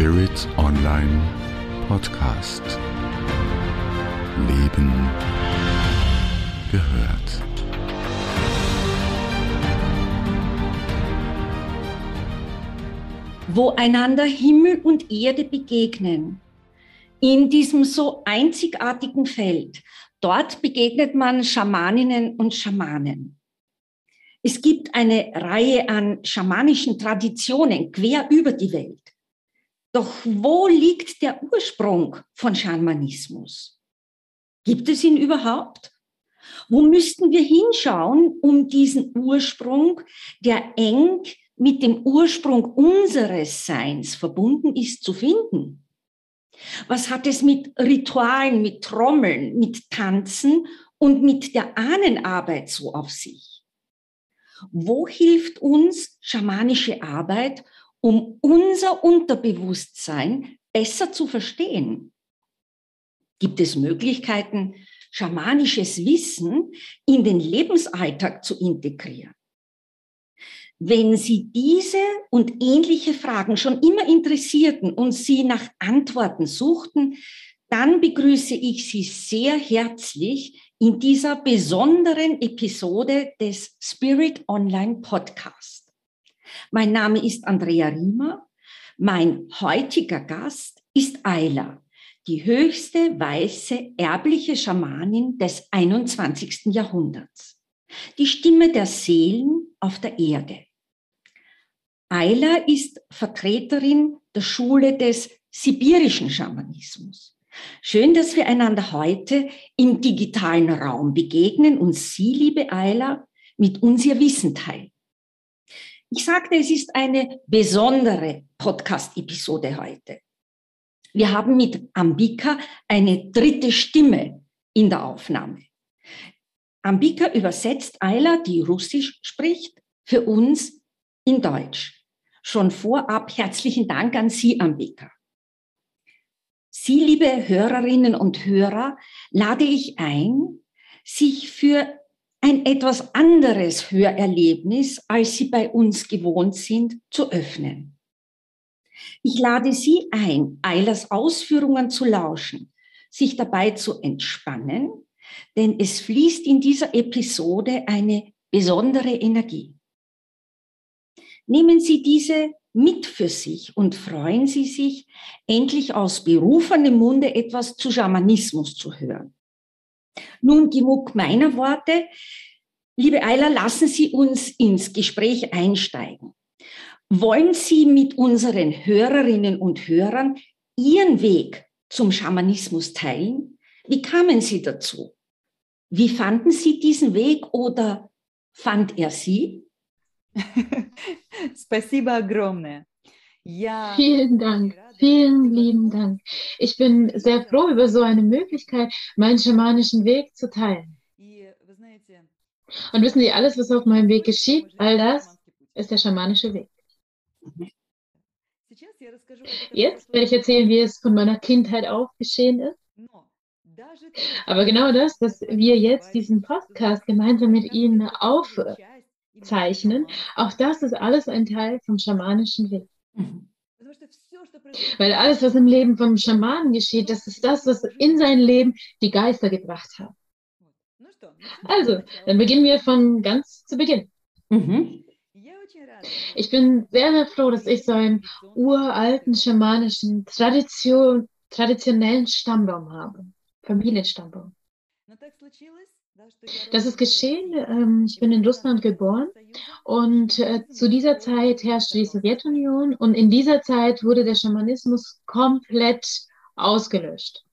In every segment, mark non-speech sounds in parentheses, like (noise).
Spirit Online Podcast. Leben gehört. Wo einander Himmel und Erde begegnen, in diesem so einzigartigen Feld, dort begegnet man Schamaninnen und Schamanen. Es gibt eine Reihe an schamanischen Traditionen quer über die Welt. Doch wo liegt der Ursprung von Schamanismus? Gibt es ihn überhaupt? Wo müssten wir hinschauen, um diesen Ursprung, der eng mit dem Ursprung unseres Seins verbunden ist, zu finden? Was hat es mit Ritualen, mit Trommeln, mit Tanzen und mit der Ahnenarbeit so auf sich? Wo hilft uns schamanische Arbeit, um unser Unterbewusstsein besser zu verstehen? Gibt es Möglichkeiten, schamanisches Wissen in den Lebensalltag zu integrieren? Wenn Sie diese und ähnliche Fragen schon immer interessierten und Sie nach Antworten suchten, dann begrüße ich Sie sehr herzlich in dieser besonderen Episode des Spirit Online Podcast. Mein Name ist Andrea Riemer. Mein heutiger Gast ist Ayla, die höchste weiße erbliche Schamanin des 21. Jahrhunderts. Die Stimme der Seelen auf der Erde. Ayla ist Vertreterin der Schule des sibirischen Schamanismus. Schön, dass wir einander heute im digitalen Raum begegnen und Sie, liebe Ayla, mit uns Ihr Wissen teilen. Ich sagte, es ist eine besondere Podcast-Episode heute. Wir haben mit Ambika eine dritte Stimme in der Aufnahme. Ambika übersetzt Ayla, die Russisch spricht, für uns in Deutsch. Schon vorab herzlichen Dank an Sie, Ambika. Sie, liebe Hörerinnen und Hörer, lade ich ein, sich für ein etwas anderes Hörerlebnis, als Sie bei uns gewohnt sind, zu öffnen. Ich lade Sie ein, Eilers Ausführungen zu lauschen, sich dabei zu entspannen, denn es fließt in dieser Episode eine besondere Energie. Nehmen Sie diese mit für sich und freuen Sie sich, endlich aus berufenem Munde etwas zu Schamanismus zu hören. Nun genug meiner Worte. Liebe Eiler, lassen Sie uns ins Gespräch einsteigen. Wollen Sie mit unseren Hörerinnen und Hörern Ihren Weg zum Schamanismus teilen? Wie kamen Sie dazu? Wie fanden Sie diesen Weg oder fand er Sie? (laughs) Спасибо огромное. Vielen Dank, vielen lieben Dank. Ich bin sehr froh über so eine Möglichkeit, meinen schamanischen Weg zu teilen. Und wissen Sie, alles, was auf meinem Weg geschieht, all das ist der schamanische Weg. Jetzt werde ich erzählen, wie es von meiner Kindheit auf geschehen ist. Aber genau das, dass wir jetzt diesen Podcast gemeinsam mit Ihnen aufzeichnen, auch das ist alles ein Teil vom schamanischen Weg. Weil alles, was im Leben vom Schamanen geschieht, das ist das, was in sein Leben die Geister gebracht haben. Also, dann beginnen wir von ganz zu Beginn. Mhm. Ich bin sehr, sehr froh, dass ich so einen uralten schamanischen, Tradition, traditionellen Stammbaum habe. Familienstammbaum. Das ist geschehen. Ähm, ich bin in Russland geboren und äh, zu dieser Zeit herrschte die Sowjetunion und in dieser Zeit wurde der Schamanismus komplett ausgelöscht.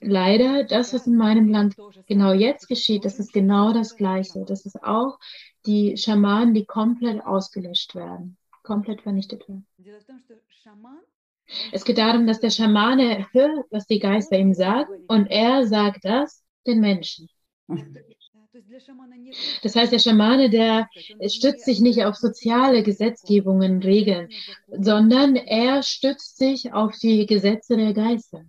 Leider, das, was in meinem Land genau jetzt geschieht, das ist genau das Gleiche. Das ist auch die Schamanen, die komplett ausgelöscht werden, komplett vernichtet werden. Es geht darum, dass der Schamane hört, was die Geister ihm sagen, und er sagt das den Menschen. Das heißt, der Schamane, der stützt sich nicht auf soziale Gesetzgebungen, Regeln, sondern er stützt sich auf die Gesetze der Geister.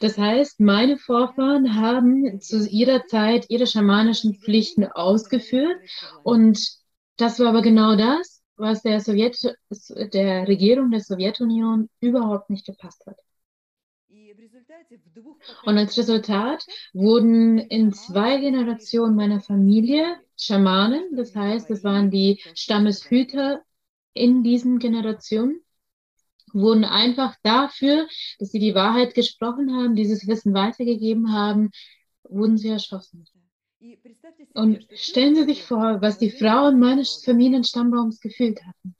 Das heißt, meine Vorfahren haben zu ihrer Zeit ihre schamanischen Pflichten ausgeführt und das war aber genau das, was der, Sowjet, der Regierung der Sowjetunion überhaupt nicht gepasst hat. Und als Resultat wurden in zwei Generationen meiner Familie Schamanen, das heißt, es waren die Stammeshüter in diesen Generationen, wurden einfach dafür, dass sie die Wahrheit gesprochen haben, dieses Wissen weitergegeben haben, wurden sie erschossen. Und stellen Sie sich vor, was die Frauen meines Familienstammbaums gefühlt hatten.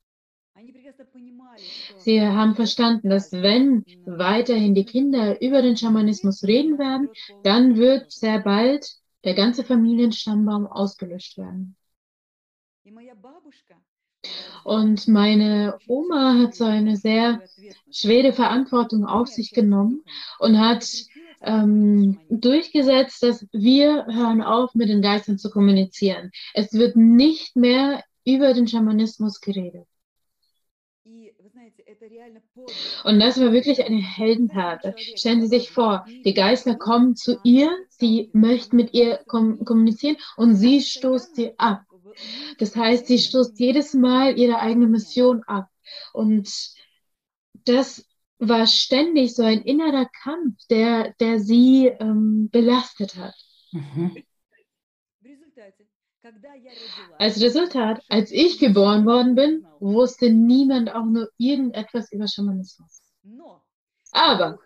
Sie haben verstanden, dass wenn weiterhin die Kinder über den Schamanismus reden werden, dann wird sehr bald der ganze Familienstammbaum ausgelöscht werden. Und meine Oma hat so eine sehr schwere Verantwortung auf sich genommen und hat ähm, durchgesetzt, dass wir hören auf, mit den Geistern zu kommunizieren. Es wird nicht mehr über den Schamanismus geredet. Und das war wirklich eine Heldentat. Stellen Sie sich vor, die Geister kommen zu ihr, sie möchten mit ihr kom kommunizieren und sie stoßt sie ab. Das heißt, sie stoßt jedes Mal ihre eigene Mission ab. Und das war ständig so ein innerer Kampf, der, der sie ähm, belastet hat. Mhm. Als Resultat, als ich geboren worden bin, wusste niemand auch nur irgendetwas über Schamanismus. Aber,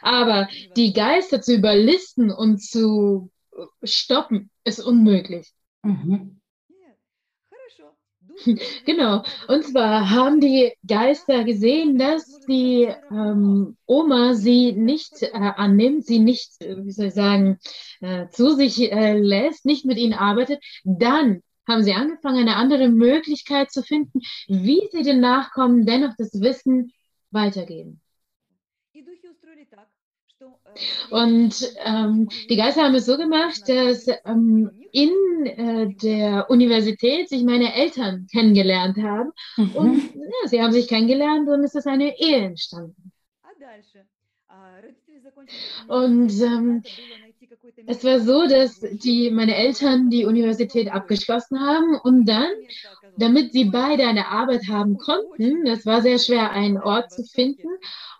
aber die Geister zu überlisten und zu stoppen, ist unmöglich. Mhm. (laughs) Genau. Und zwar haben die Geister gesehen, dass die ähm, Oma sie nicht äh, annimmt, sie nicht, äh, wie soll ich sagen, äh, zu sich äh, lässt, nicht mit ihnen arbeitet. Dann haben sie angefangen, eine andere Möglichkeit zu finden, wie sie den Nachkommen dennoch das Wissen weitergeben. Und ähm, die Geister haben es so gemacht, dass ähm, in äh, der Universität sich meine Eltern kennengelernt haben. Mhm. Und ja, sie haben sich kennengelernt und es ist eine Ehe entstanden. Und ähm, es war so, dass die, meine Eltern die Universität abgeschlossen haben und dann, damit sie beide eine Arbeit haben konnten, es war sehr schwer, einen Ort zu finden.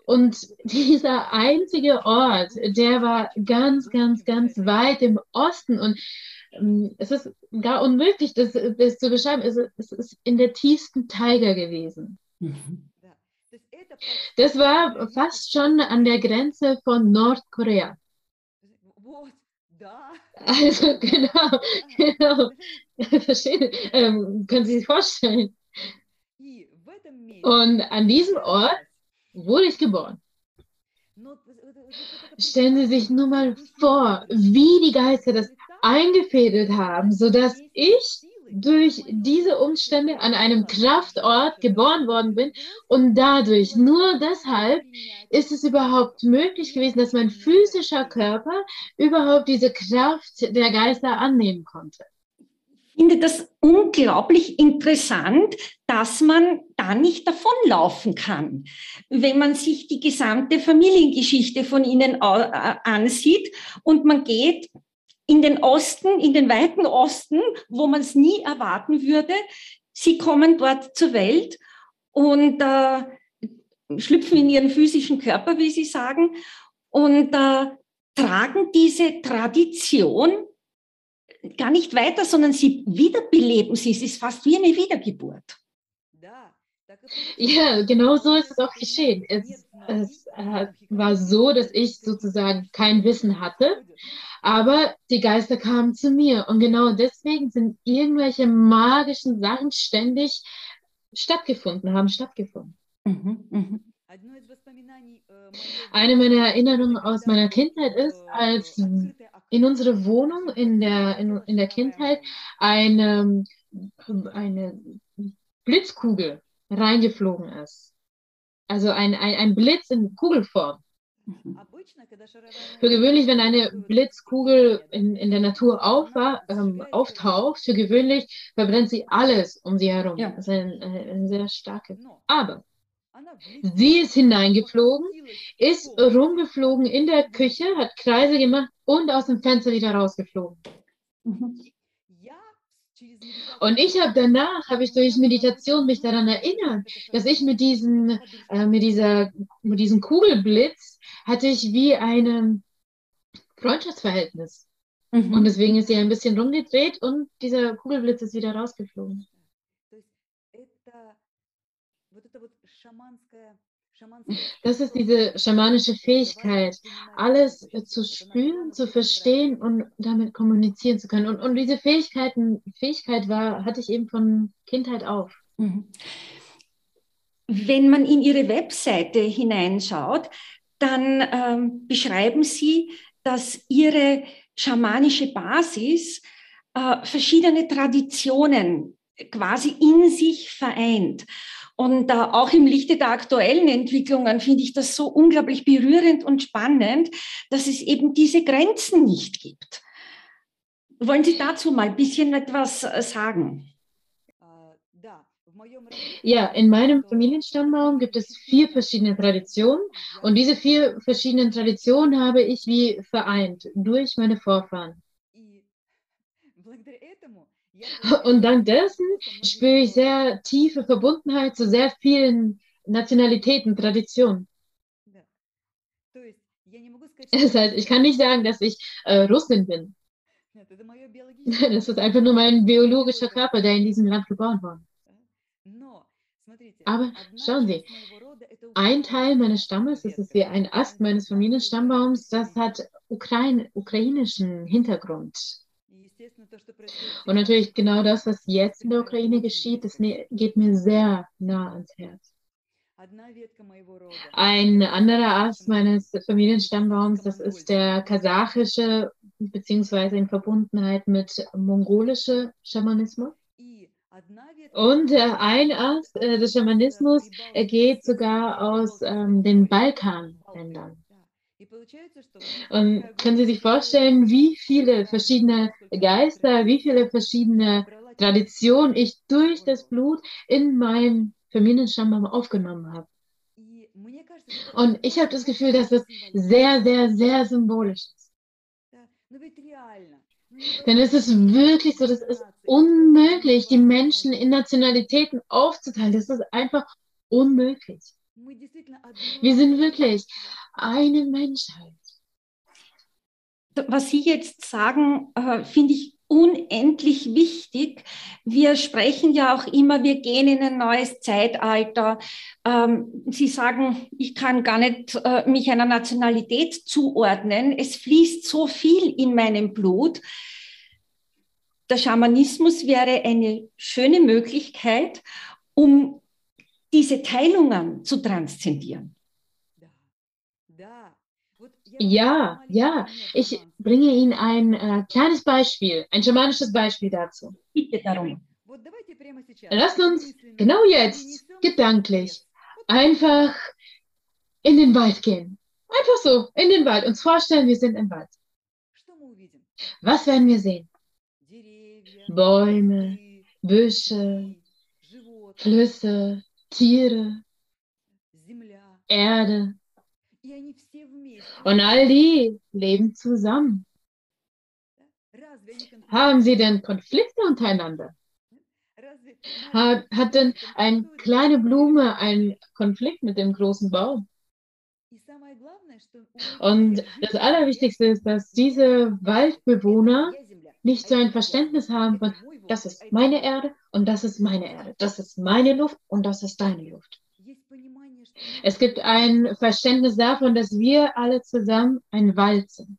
Und dieser einzige Ort, der war ganz, ganz, ganz weit im Osten. Und ähm, es ist gar unmöglich, das, das zu beschreiben. Es, es, ist in der tiefsten Tiger gewesen. Mhm. Das war fast schon an der Grenze von Nordkorea. Also genau, genau. Verstehen, ähm, können Sie sich vorstellen. Und an diesem Ort wurde ich geboren. Stellen Sie sich nur mal vor, wie die Geister das eingefädelt haben, sodass ich durch diese Umstände an einem Kraftort geboren worden bin und dadurch, nur deshalb, ist es überhaupt möglich gewesen, dass mein physischer Körper überhaupt diese Kraft der Geister annehmen konnte. Ich finde das unglaublich interessant, dass man da nicht davonlaufen kann. Wenn man sich die gesamte Familiengeschichte von ihnen äh, ansieht und man geht in den Osten, in den weiten Osten, wo man es nie erwarten würde. Sie kommen dort zur Welt und äh, schlüpfen in ihren physischen Körper, wie Sie sagen, und äh, tragen diese Tradition gar nicht weiter, sondern sie wiederbeleben sie. Es ist fast wie eine Wiedergeburt. Ja, genau so ist es auch geschehen. Es, es äh, war so, dass ich sozusagen kein Wissen hatte, aber die Geister kamen zu mir und genau deswegen sind irgendwelche magischen Sachen ständig stattgefunden, haben stattgefunden. Mhm, mhm. Eine meiner Erinnerungen aus meiner Kindheit ist, als in unsere Wohnung in der, in, in der Kindheit eine, eine Blitzkugel reingeflogen ist. Also ein, ein, ein Blitz in Kugelform. Mhm. Für gewöhnlich, wenn eine Blitzkugel in, in der Natur auf, ähm, auftaucht, für gewöhnlich verbrennt sie alles um sie herum. Ja. Das ist ein, ein sehr starke. Aber sie ist hineingeflogen, ist rumgeflogen in der Küche, hat Kreise gemacht und aus dem Fenster wieder rausgeflogen. Und ich habe danach, habe ich durch Meditation mich daran erinnert, dass ich mit, diesen, äh, mit, dieser, mit diesem Kugelblitz hatte ich wie ein Freundschaftsverhältnis. Mhm. Und deswegen ist sie ein bisschen rumgedreht und dieser Kugelblitz ist wieder rausgeflogen. Das ist diese schamanische Fähigkeit, alles zu spüren, zu verstehen und damit kommunizieren zu können. Und, und diese Fähigkeiten, Fähigkeit war, hatte ich eben von Kindheit auf. Mhm. Wenn man in Ihre Webseite hineinschaut, dann ähm, beschreiben Sie, dass Ihre schamanische Basis äh, verschiedene Traditionen quasi in sich vereint. Und äh, auch im Lichte der aktuellen Entwicklungen finde ich das so unglaublich berührend und spannend, dass es eben diese Grenzen nicht gibt. Wollen Sie dazu mal ein bisschen etwas äh, sagen? Ja, in meinem Familienstammbaum gibt es vier verschiedene Traditionen und diese vier verschiedenen Traditionen habe ich wie vereint durch meine Vorfahren. Und dank dessen spüre ich sehr tiefe Verbundenheit zu sehr vielen Nationalitäten, Traditionen. Das heißt, ich kann nicht sagen, dass ich äh, Russin bin. Das ist einfach nur mein biologischer Körper, der in diesem Land geboren wurde. Aber schauen Sie, ein Teil meines Stammes, das ist wie ein Ast meines Familienstammbaums, das hat Ukraine, ukrainischen Hintergrund. Und natürlich genau das, was jetzt in der Ukraine geschieht, das geht mir sehr nah ans Herz. Ein anderer Ast meines Familienstammbaums, das ist der kasachische, beziehungsweise in Verbundenheit mit mongolischer Schamanismus. Und äh, ein Ast äh, des Schamanismus geht sogar aus ähm, den Balkanländern. Und können Sie sich vorstellen, wie viele verschiedene Geister, wie viele verschiedene Traditionen ich durch das Blut in meinem Familienstamm aufgenommen habe? Und ich habe das Gefühl, dass das sehr, sehr, sehr symbolisch ist. Denn es ist wirklich so, das ist unmöglich, die Menschen in Nationalitäten aufzuteilen. Das ist einfach unmöglich. Wir sind wirklich eine Menschheit. Was Sie jetzt sagen, äh, finde ich unendlich wichtig. Wir sprechen ja auch immer, wir gehen in ein neues Zeitalter. Ähm, Sie sagen, ich kann gar nicht äh, mich einer Nationalität zuordnen. Es fließt so viel in meinem Blut. Der Schamanismus wäre eine schöne Möglichkeit, um diese Teilungen zu transzendieren. Ja, ja. Ich bringe Ihnen ein äh, kleines Beispiel, ein schamanisches Beispiel dazu. Bitte darum. Lasst uns genau jetzt gedanklich einfach in den Wald gehen. Einfach so, in den Wald. Uns vorstellen, wir sind im Wald. Was werden wir sehen? Bäume, Büsche, Flüsse, Tiere, Erde. Und all die leben zusammen. Haben sie denn Konflikte untereinander? Hat, hat denn eine kleine Blume einen Konflikt mit dem großen Baum? Und das Allerwichtigste ist, dass diese Waldbewohner nicht so ein Verständnis haben von, das ist meine Erde und das ist meine Erde, das ist meine Luft und das ist deine Luft. Es gibt ein Verständnis davon, dass wir alle zusammen ein Wald sind.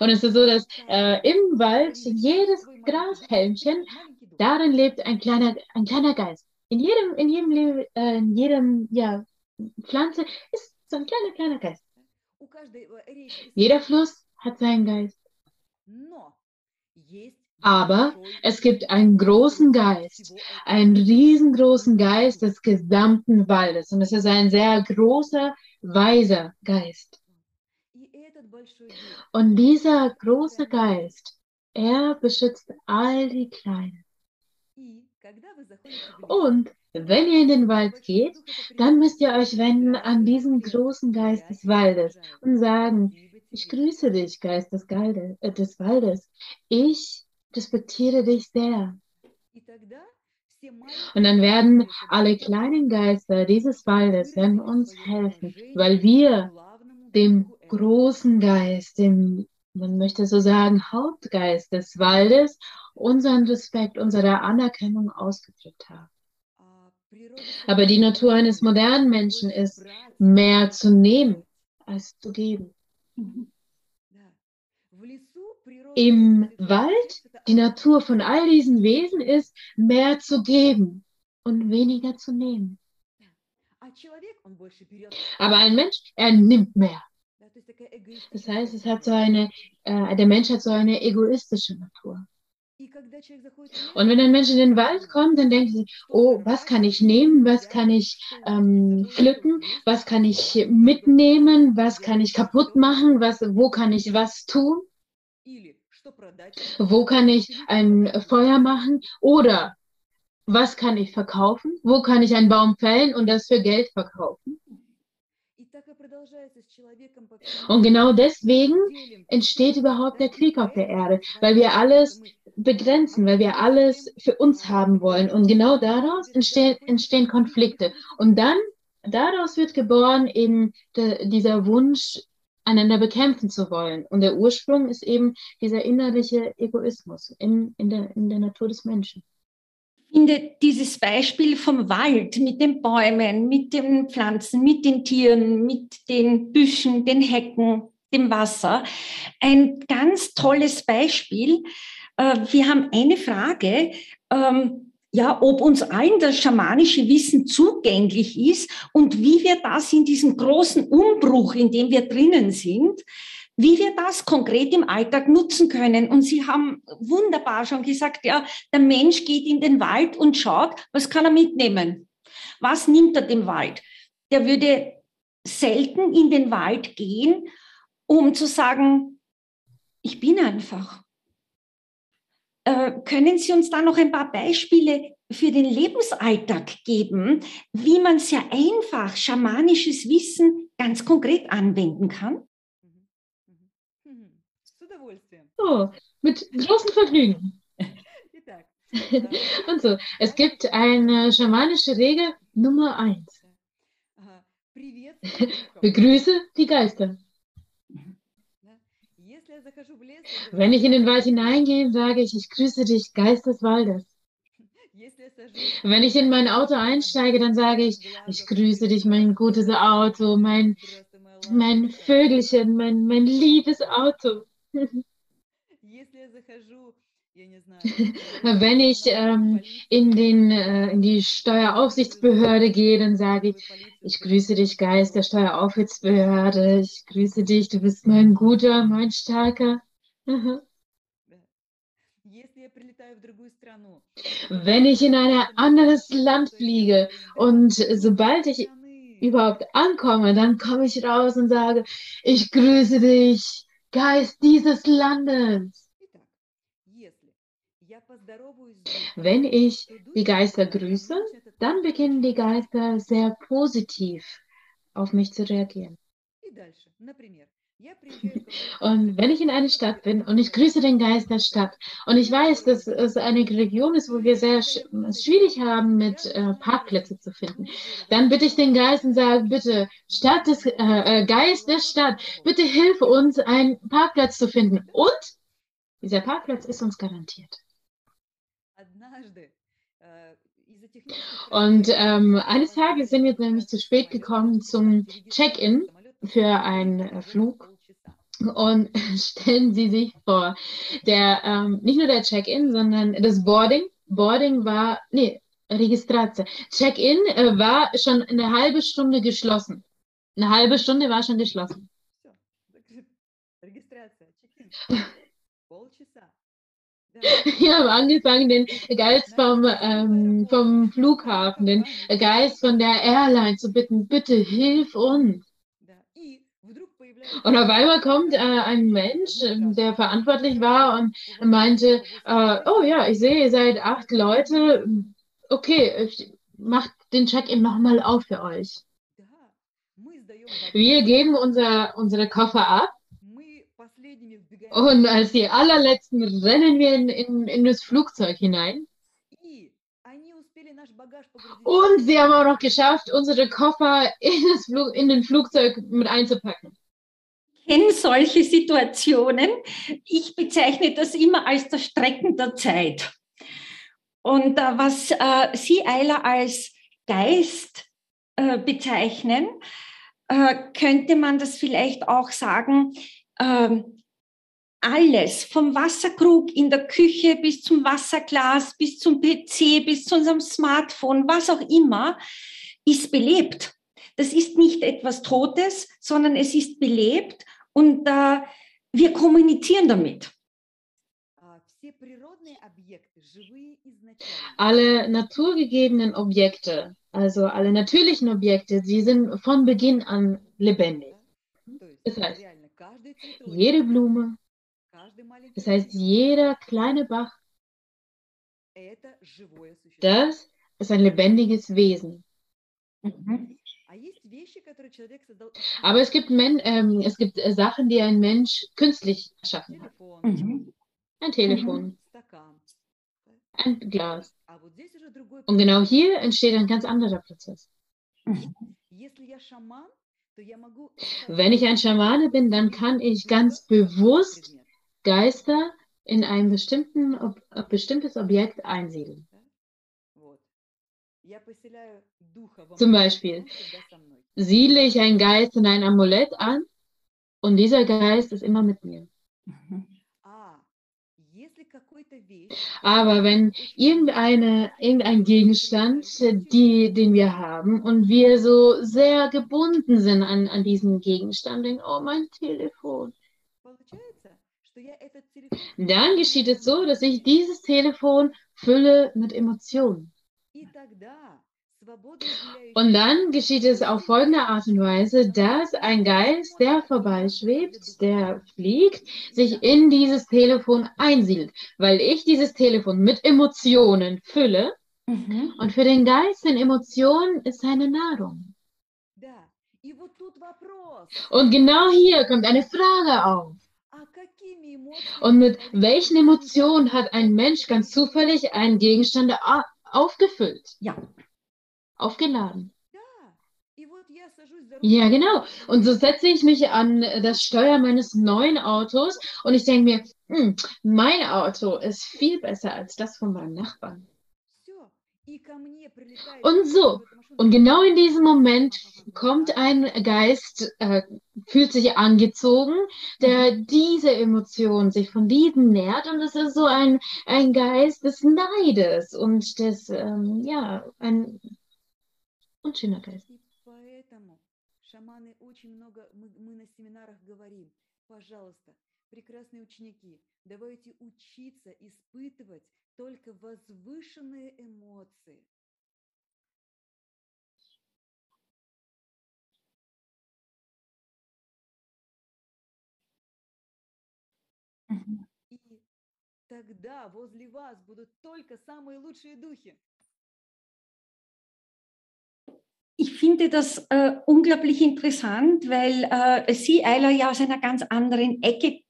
Und es ist so, dass äh, im Wald jedes Grashälmchen, darin lebt ein kleiner, ein kleiner Geist. In jedem, in jedem, äh, in jedem ja, Pflanze ist so ein kleiner, kleiner Geist. Jeder Fluss hat seinen Geist. Aber es gibt einen großen Geist, einen riesengroßen Geist des gesamten Waldes. Und es ist ein sehr großer, weiser Geist. Und dieser große Geist, er beschützt all die Kleinen. Und wenn ihr in den Wald geht, dann müsst ihr euch wenden an diesen großen Geist des Waldes und sagen, ich grüße dich, Geist des, äh, des Waldes. Ich respektiere dich sehr. Und dann werden alle kleinen Geister dieses Waldes werden uns helfen, weil wir dem großen Geist, dem, man möchte so sagen, Hauptgeist des Waldes, unseren Respekt, unsere Anerkennung ausgedrückt haben. Aber die Natur eines modernen Menschen ist, mehr zu nehmen als zu geben. Im Wald, die Natur von all diesen Wesen ist, mehr zu geben und weniger zu nehmen. Aber ein Mensch, er nimmt mehr. Das heißt, es hat so eine, äh, der Mensch hat so eine egoistische Natur. Und wenn ein Mensch in den Wald kommt, dann denkt sie, oh, was kann ich nehmen, was kann ich ähm, pflücken, was kann ich mitnehmen, was kann ich kaputt machen, was, wo kann ich was tun, wo kann ich ein Feuer machen oder was kann ich verkaufen, wo kann ich einen Baum fällen und das für Geld verkaufen. Und genau deswegen entsteht überhaupt der Krieg auf der Erde, weil wir alles begrenzen, weil wir alles für uns haben wollen. Und genau daraus entstehen, entstehen Konflikte. Und dann, daraus wird geboren eben de, dieser Wunsch, einander bekämpfen zu wollen. Und der Ursprung ist eben dieser innerliche Egoismus in, in, der, in der Natur des Menschen. Ich finde dieses Beispiel vom Wald mit den Bäumen, mit den Pflanzen, mit den Tieren, mit den Büschen, den Hecken, dem Wasser ein ganz tolles Beispiel, äh, wir haben eine Frage, ähm, ja, ob uns allen das schamanische Wissen zugänglich ist und wie wir das in diesem großen Umbruch, in dem wir drinnen sind, wie wir das konkret im Alltag nutzen können. Und Sie haben wunderbar schon gesagt, ja, der Mensch geht in den Wald und schaut, was kann er mitnehmen? Was nimmt er dem Wald? Der würde selten in den Wald gehen, um zu sagen, ich bin einfach. Äh, können Sie uns da noch ein paar Beispiele für den Lebensalltag geben, wie man sehr einfach schamanisches Wissen ganz konkret anwenden kann? Oh, mit großem Vergnügen. (laughs) Und so, es gibt eine schamanische Regel Nummer eins. (laughs) Begrüße die Geister. Wenn ich in den Wald hineingehe, sage ich, ich grüße dich, Geist des Waldes. Wenn ich in mein Auto einsteige, dann sage ich, ich grüße dich, mein gutes Auto, mein, mein Vögelchen, mein, mein liebes Auto. (laughs) (laughs) Wenn ich ähm, in, den, äh, in die Steueraufsichtsbehörde gehe, dann sage ich, ich grüße dich, Geist der Steueraufsichtsbehörde, ich grüße dich, du bist mein guter, mein starker. Wenn ich in ein anderes Land fliege und sobald ich überhaupt ankomme, dann komme ich raus und sage, ich grüße dich, Geist dieses Landes. Wenn ich die Geister grüße, dann beginnen die Geister sehr positiv auf mich zu reagieren. Und wenn ich in eine Stadt bin und ich grüße den Geist der Stadt und ich weiß, dass es eine Region ist, wo wir sehr sch schwierig haben, mit äh, Parkplätze zu finden, dann bitte ich den Geist und sage, bitte, Stadt des, äh, äh Geist der Stadt, bitte hilf uns, einen Parkplatz zu finden. Und dieser Parkplatz ist uns garantiert. Und ähm, eines Tages sind wir nämlich zu spät gekommen zum Check-in für einen äh, Flug. Und (laughs) stellen Sie sich vor, der, ähm, nicht nur der Check-in, sondern das Boarding. Boarding war, nee, Registration. Check-in äh, war schon eine halbe Stunde geschlossen. Eine halbe Stunde war schon geschlossen. (laughs) (laughs) (laughs) Wir haben angefangen, den Geist vom, ähm, vom Flughafen, den Geist von der Airline zu bitten, bitte hilf uns. Und auf einmal kommt äh, ein Mensch, der verantwortlich war und meinte, äh, oh ja, ich sehe, ihr seid acht Leute. Okay, ich mache den Check-in nochmal auf für euch. Wir geben unser, unsere Koffer ab Und als die allerletzten rennen wir in, in, in das Flugzeug hinein. Und sie haben auch noch geschafft, unsere Koffer in, das Flug, in den Flugzeug mit einzupacken. In solche Situationen. Ich bezeichne das immer als das Strecken der Zeit. Und äh, was äh, Sie, Eiler, als Geist äh, bezeichnen, äh, könnte man das vielleicht auch sagen, ähm, alles, vom Wasserkrug in der Küche bis zum Wasserglas, bis zum PC, bis zu unserem Smartphone, was auch immer, ist belebt. Das ist nicht etwas Totes, sondern es ist belebt und äh, wir kommunizieren damit. Alle naturgegebenen Objekte, also alle natürlichen Objekte, sie sind von Beginn an lebendig. Das heißt, jede Blume, das heißt, jeder kleine Bach, das ist ein lebendiges Wesen. Mhm. Aber es gibt, Men ähm, es gibt äh, Sachen, die ein Mensch künstlich erschaffen hat. Mhm. Ein Telefon, ein Glas. Und genau hier entsteht ein ganz anderer Prozess. Mhm. Wenn ich ein Schamane bin, dann kann ich ganz bewusst Geister in ein ob, bestimmtes Objekt einsiedeln. Zum Beispiel siedle ich einen Geist in ein Amulett an und dieser Geist ist immer mit mir. Aber wenn irgendeine, irgendein Gegenstand, die, den wir haben, und wir so sehr gebunden sind an, an diesen Gegenstand, denken, oh, mein Telefon, dann geschieht es so, dass ich dieses Telefon fülle mit Emotionen. Und dann geschieht es auf folgende Art und Weise, dass ein Geist, der vorbeischwebt, der fliegt, sich in dieses Telefon einsiedelt, weil ich dieses Telefon mit Emotionen fülle. Mhm. Und für den Geist sind Emotionen ist seine Nahrung. Und genau hier kommt eine Frage auf. Und mit welchen Emotionen hat ein Mensch ganz zufällig einen Gegenstand aufgefüllt? Ja. Aufgeladen. Ja, genau. Und so setze ich mich an das Steuer meines neuen Autos und ich denke mir, hm, mein Auto ist viel besser als das von meinem Nachbarn. Und so, und genau in diesem Moment kommt ein Geist, äh, fühlt sich angezogen, der diese Emotion sich von diesem nährt und es ist so ein, ein Geist des Neides und des, ähm, ja, ein unschöner Geist. прекрасные ученики, давайте учиться испытывать только возвышенные эмоции. И тогда возле вас будут только самые лучшие духи. Ich finde das äh, unglaublich interessant, weil äh, Sie, Eiler, ja aus einer ganz anderen Ecke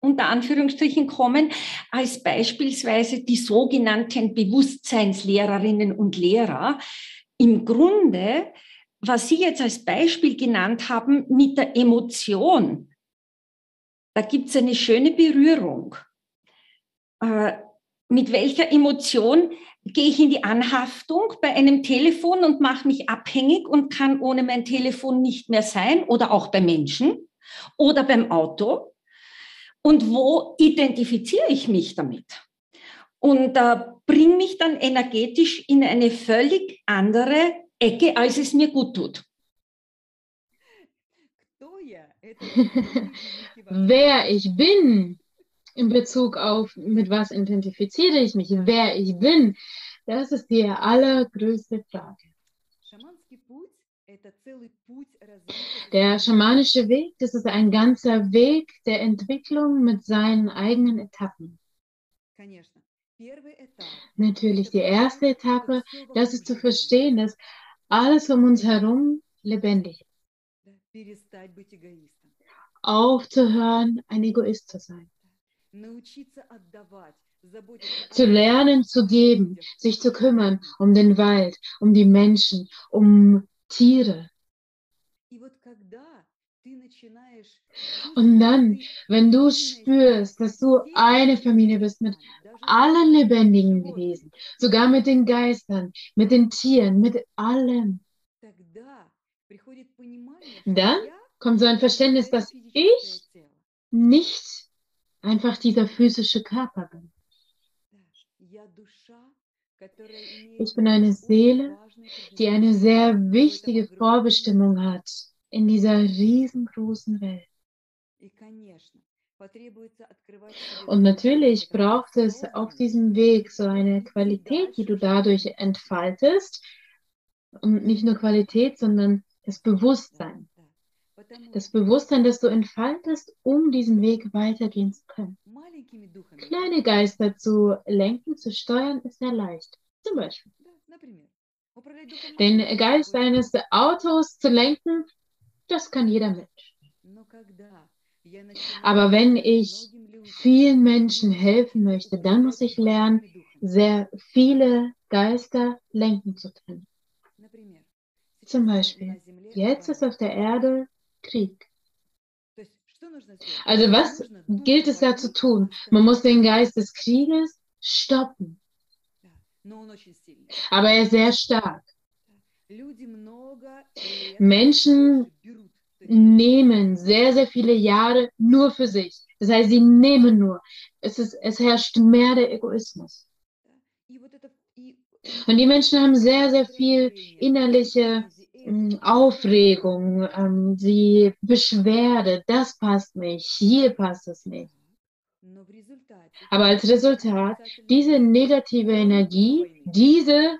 unter Anführungsstrichen kommen, als beispielsweise die sogenannten Bewusstseinslehrerinnen und Lehrer. Im Grunde, was Sie jetzt als Beispiel genannt haben mit der Emotion, da gibt es eine schöne Berührung. Äh, mit welcher Emotion gehe ich in die Anhaftung bei einem Telefon und mache mich abhängig und kann ohne mein Telefon nicht mehr sein oder auch bei Menschen oder beim Auto? Und wo identifiziere ich mich damit? Und äh, bringe mich dann energetisch in eine völlig andere Ecke, als es mir gut tut. (laughs) wer ich bin in Bezug auf, mit was identifiziere ich mich, wer ich bin, das ist die allergrößte Frage. Der schamanische Weg, das ist ein ganzer Weg der Entwicklung mit seinen eigenen Etappen. Natürlich, die erste Etappe, das ist zu verstehen, dass alles um uns herum lebendig ist aufzuhören, ein Egoist zu sein. Zu lernen, zu geben, sich zu kümmern um den Wald, um die Menschen, um Tiere. Und dann, wenn du spürst, dass du eine Familie bist mit allen lebendigen Wesen, sogar mit den Geistern, mit den Tieren, mit allem, dann kommt so ein Verständnis, dass ich nicht einfach dieser physische Körper bin. Ich bin eine Seele, die eine sehr wichtige Vorbestimmung hat in dieser riesengroßen Welt. Und natürlich braucht es auf diesem Weg so eine Qualität, die du dadurch entfaltest. Und nicht nur Qualität, sondern das Bewusstsein. Das Bewusstsein, das du entfaltest, um diesen Weg weitergehen zu können. Kleine Geister zu lenken, zu steuern, ist sehr leicht. Zum Beispiel. Den Geist eines Autos zu lenken, das kann jeder Mensch. Aber wenn ich vielen Menschen helfen möchte, dann muss ich lernen, sehr viele Geister lenken zu können. Zum Beispiel, jetzt ist auf der Erde Krieg. Also was gilt es da zu tun? Man muss den Geist des Krieges stoppen. Aber er ist sehr stark. Menschen nehmen sehr, sehr viele Jahre nur für sich. Das heißt, sie nehmen nur. Es, ist, es herrscht mehr der Egoismus. Und die Menschen haben sehr, sehr viel innerliche Aufregung, ähm, die Beschwerde, das passt nicht, hier passt es nicht. Aber als Resultat, diese negative Energie, diese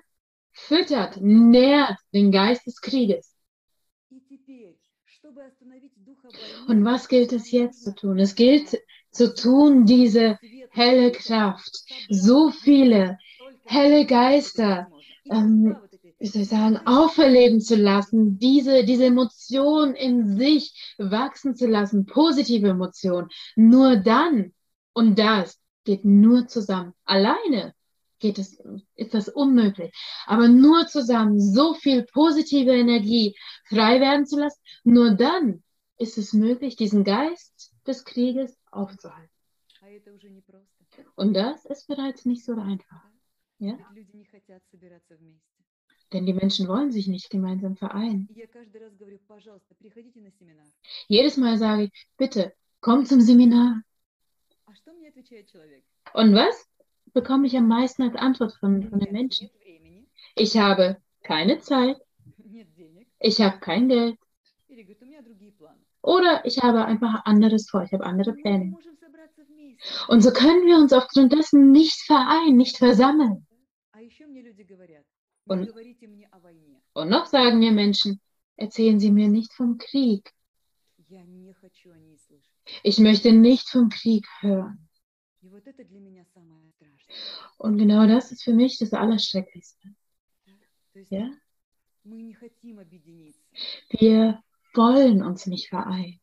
füttert, nährt den Geist des Krieges. Und was gilt es jetzt zu tun? Es gilt zu tun, diese helle Kraft, so viele helle Geister, ähm, wie soll ich sagen, auferleben zu lassen, diese, diese Emotion in sich wachsen zu lassen, positive Emotionen. Nur dann und das geht nur zusammen. Alleine geht es, ist das unmöglich. Aber nur zusammen so viel positive Energie frei werden zu lassen, nur dann ist es möglich, diesen Geist des Krieges aufzuhalten. Und das ist bereits nicht so einfach. Ja? Denn die Menschen wollen sich nicht gemeinsam vereinen. Jedes Mal sage ich, bitte, komm zum Seminar. Und was bekomme ich am meisten als Antwort von, von den Menschen? Ich habe keine Zeit. Ich habe kein Geld. Oder ich habe einfach anderes vor. Ich habe andere Pläne. Und so können wir uns aufgrund dessen nicht vereinen, nicht versammeln. Und, und noch sagen mir Menschen, erzählen Sie mir nicht vom Krieg. Ich möchte nicht vom Krieg hören. Und genau das ist für mich das Allerschrecklichste. Ja? Wir wollen uns nicht vereinen.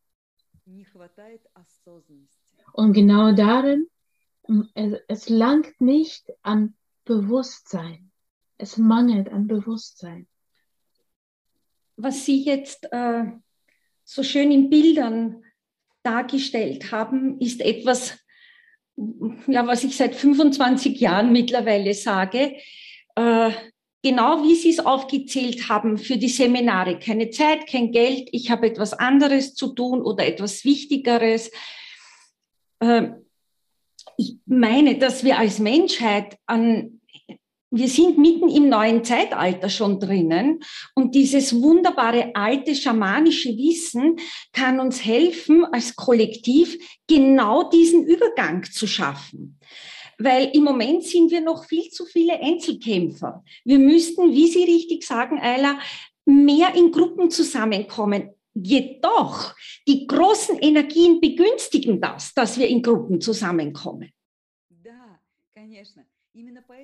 Und genau darin, es, es langt nicht an Bewusstsein. Es mangelt an Bewusstsein. Was Sie jetzt äh, so schön in Bildern dargestellt haben, ist etwas, ja, was ich seit 25 Jahren mittlerweile sage. Äh, genau wie Sie es aufgezählt haben für die Seminare. Keine Zeit, kein Geld, ich habe etwas anderes zu tun oder etwas Wichtigeres. Äh, ich meine, dass wir als Menschheit an wir sind mitten im neuen Zeitalter schon drinnen und dieses wunderbare alte schamanische Wissen kann uns helfen, als Kollektiv genau diesen Übergang zu schaffen. Weil im Moment sind wir noch viel zu viele Einzelkämpfer. Wir müssten, wie Sie richtig sagen, Ayla, mehr in Gruppen zusammenkommen. Jedoch, die großen Energien begünstigen das, dass wir in Gruppen zusammenkommen. Да, конечно.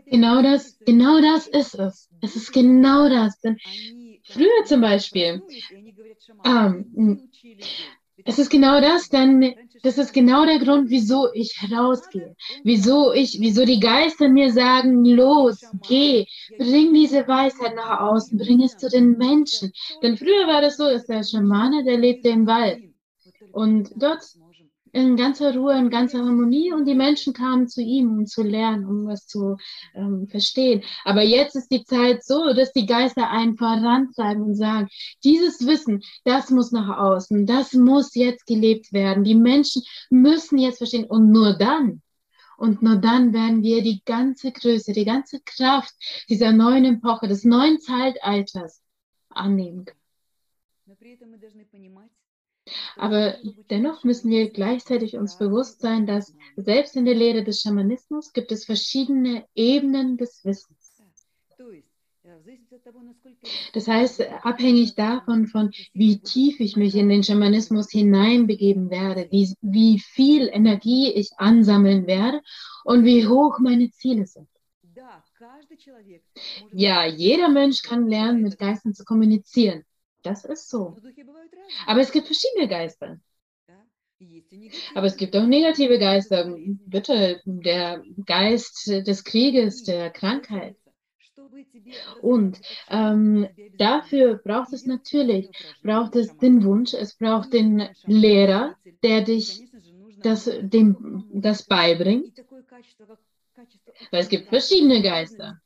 Genau das, genau das ist es. Es ist genau das. Denn früher zum Beispiel, ähm, Es ist genau das, denn das ist genau der Grund, wieso ich rausgehe. Wieso ich, wieso die Geister mir sagen, los, geh, bring diese Weisheit nach außen, bring es zu den Menschen. Denn früher war das so, dass der Schamane, der lebte im Wald. Und dort in ganzer Ruhe, in ganzer Harmonie und die Menschen kamen zu ihm, um zu lernen, um was zu ähm, verstehen. Aber jetzt ist die Zeit so, dass die Geister einen vorantreiben und sagen, dieses Wissen, das muss nach außen, das muss jetzt gelebt werden. Die Menschen müssen jetzt verstehen und nur dann, und nur dann werden wir die ganze Größe, die ganze Kraft dieser neuen Epoche, des neuen Zeitalters annehmen können. Aber dennoch müssen wir gleichzeitig uns bewusst sein, dass selbst in der Lehre des Schamanismus gibt es verschiedene Ebenen des Wissens. Das heißt, abhängig davon, von wie tief ich mich in den Schamanismus hineinbegeben werde, wie, wie viel Energie ich ansammeln werde und wie hoch meine Ziele sind. Ja, jeder Mensch kann lernen, mit Geistern zu kommunizieren. Das ist so. Aber es gibt verschiedene Geister. Aber es gibt auch negative Geister. Bitte, der Geist des Krieges, der Krankheit. Und ähm, dafür braucht es natürlich, braucht es den Wunsch, es braucht den Lehrer, der dich das, dem, das beibringt. Weil es gibt verschiedene Geister.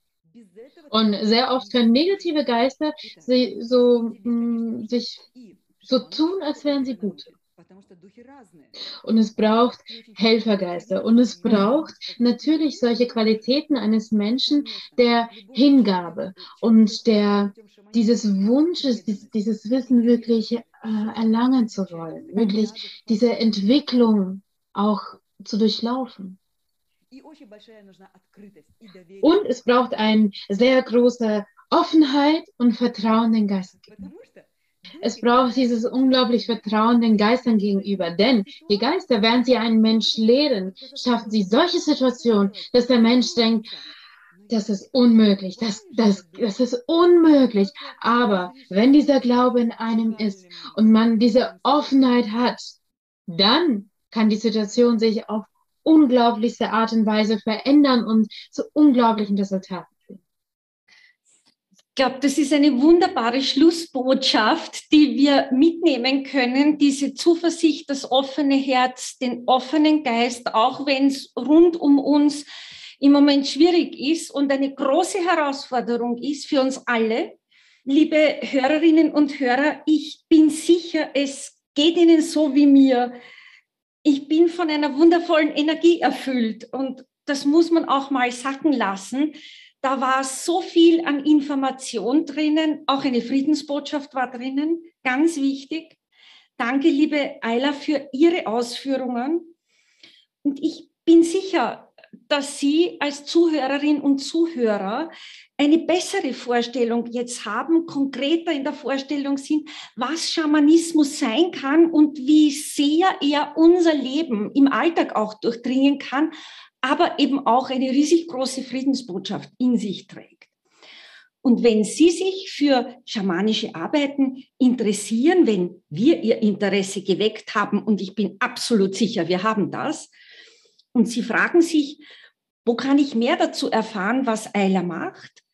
Und sehr oft können negative Geister sie, so, mh, mm, sich so tun, als wären sie gut. Und es braucht Helfergeister und es braucht natürlich solche Qualitäten eines Menschen der Hingabe und der dieses Wunsches, dieses Wissen wirklich äh, erlangen zu wollen, wirklich diese Entwicklung auch zu durchlaufen. Und es braucht eine sehr große Offenheit und Vertrauen den Geistern. Es braucht dieses unglaublich Vertrauen den Geistern gegenüber, denn die Geister, während sie einen Mensch lehren, schaffen sie solche Situationen, dass der Mensch denkt, das ist unmöglich, das, das, das ist unmöglich. Aber wenn dieser Glaube in einem ist und man diese Offenheit hat, dann kann die Situation sich auf unglaublichste Art und Weise verändern und zu unglaublichen Resultaten. Ich glaube, das ist eine wunderbare Schlussbotschaft, die wir mitnehmen können. Diese Zuversicht, das offene Herz, den offenen Geist, auch wenn es rund um uns im Moment schwierig ist und eine große Herausforderung ist für uns alle. Liebe Hörerinnen und Hörer, ich bin sicher, es geht Ihnen so wie mir ich bin von einer wundervollen Energie erfüllt und das muss man auch mal sacken lassen. Da war so viel an Information drinnen, auch eine Friedensbotschaft war drinnen, ganz wichtig. Danke, liebe Ayla, für Ihre Ausführungen. Und ich bin sicher, dass Sie als Zuhörerin und Zuhörer eine bessere Vorstellung jetzt haben, konkreter in der Vorstellung sind, was Schamanismus sein kann und wie sehr er unser Leben im Alltag auch durchdringen kann, aber eben auch eine riesig große Friedensbotschaft in sich trägt. Und wenn Sie sich für schamanische Arbeiten interessieren, wenn wir Ihr Interesse geweckt haben, und ich bin absolut sicher, wir haben das, und Sie fragen sich, wo kann ich mehr dazu erfahren, was Eiler macht?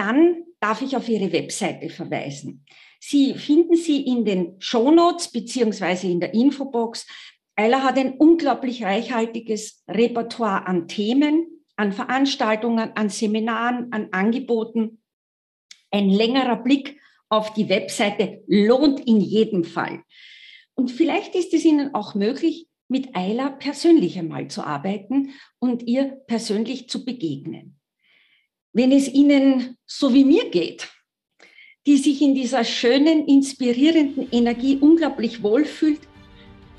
Dann darf ich auf Ihre Webseite verweisen. Sie finden sie in den Shownotes beziehungsweise in der Infobox. Eiler hat ein unglaublich reichhaltiges Repertoire an Themen, an Veranstaltungen, an Seminaren, an Angeboten. Ein längerer Blick auf die Webseite lohnt in jedem Fall. Und vielleicht ist es Ihnen auch möglich, mit Ayla persönlich einmal zu arbeiten und ihr persönlich zu begegnen. Wenn es Ihnen so wie mir geht, die sich in dieser schönen, inspirierenden Energie unglaublich wohlfühlt,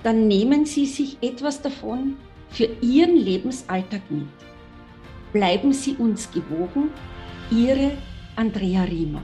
dann nehmen Sie sich etwas davon für Ihren Lebensalltag mit. Bleiben Sie uns gewogen, Ihre Andrea Riemer.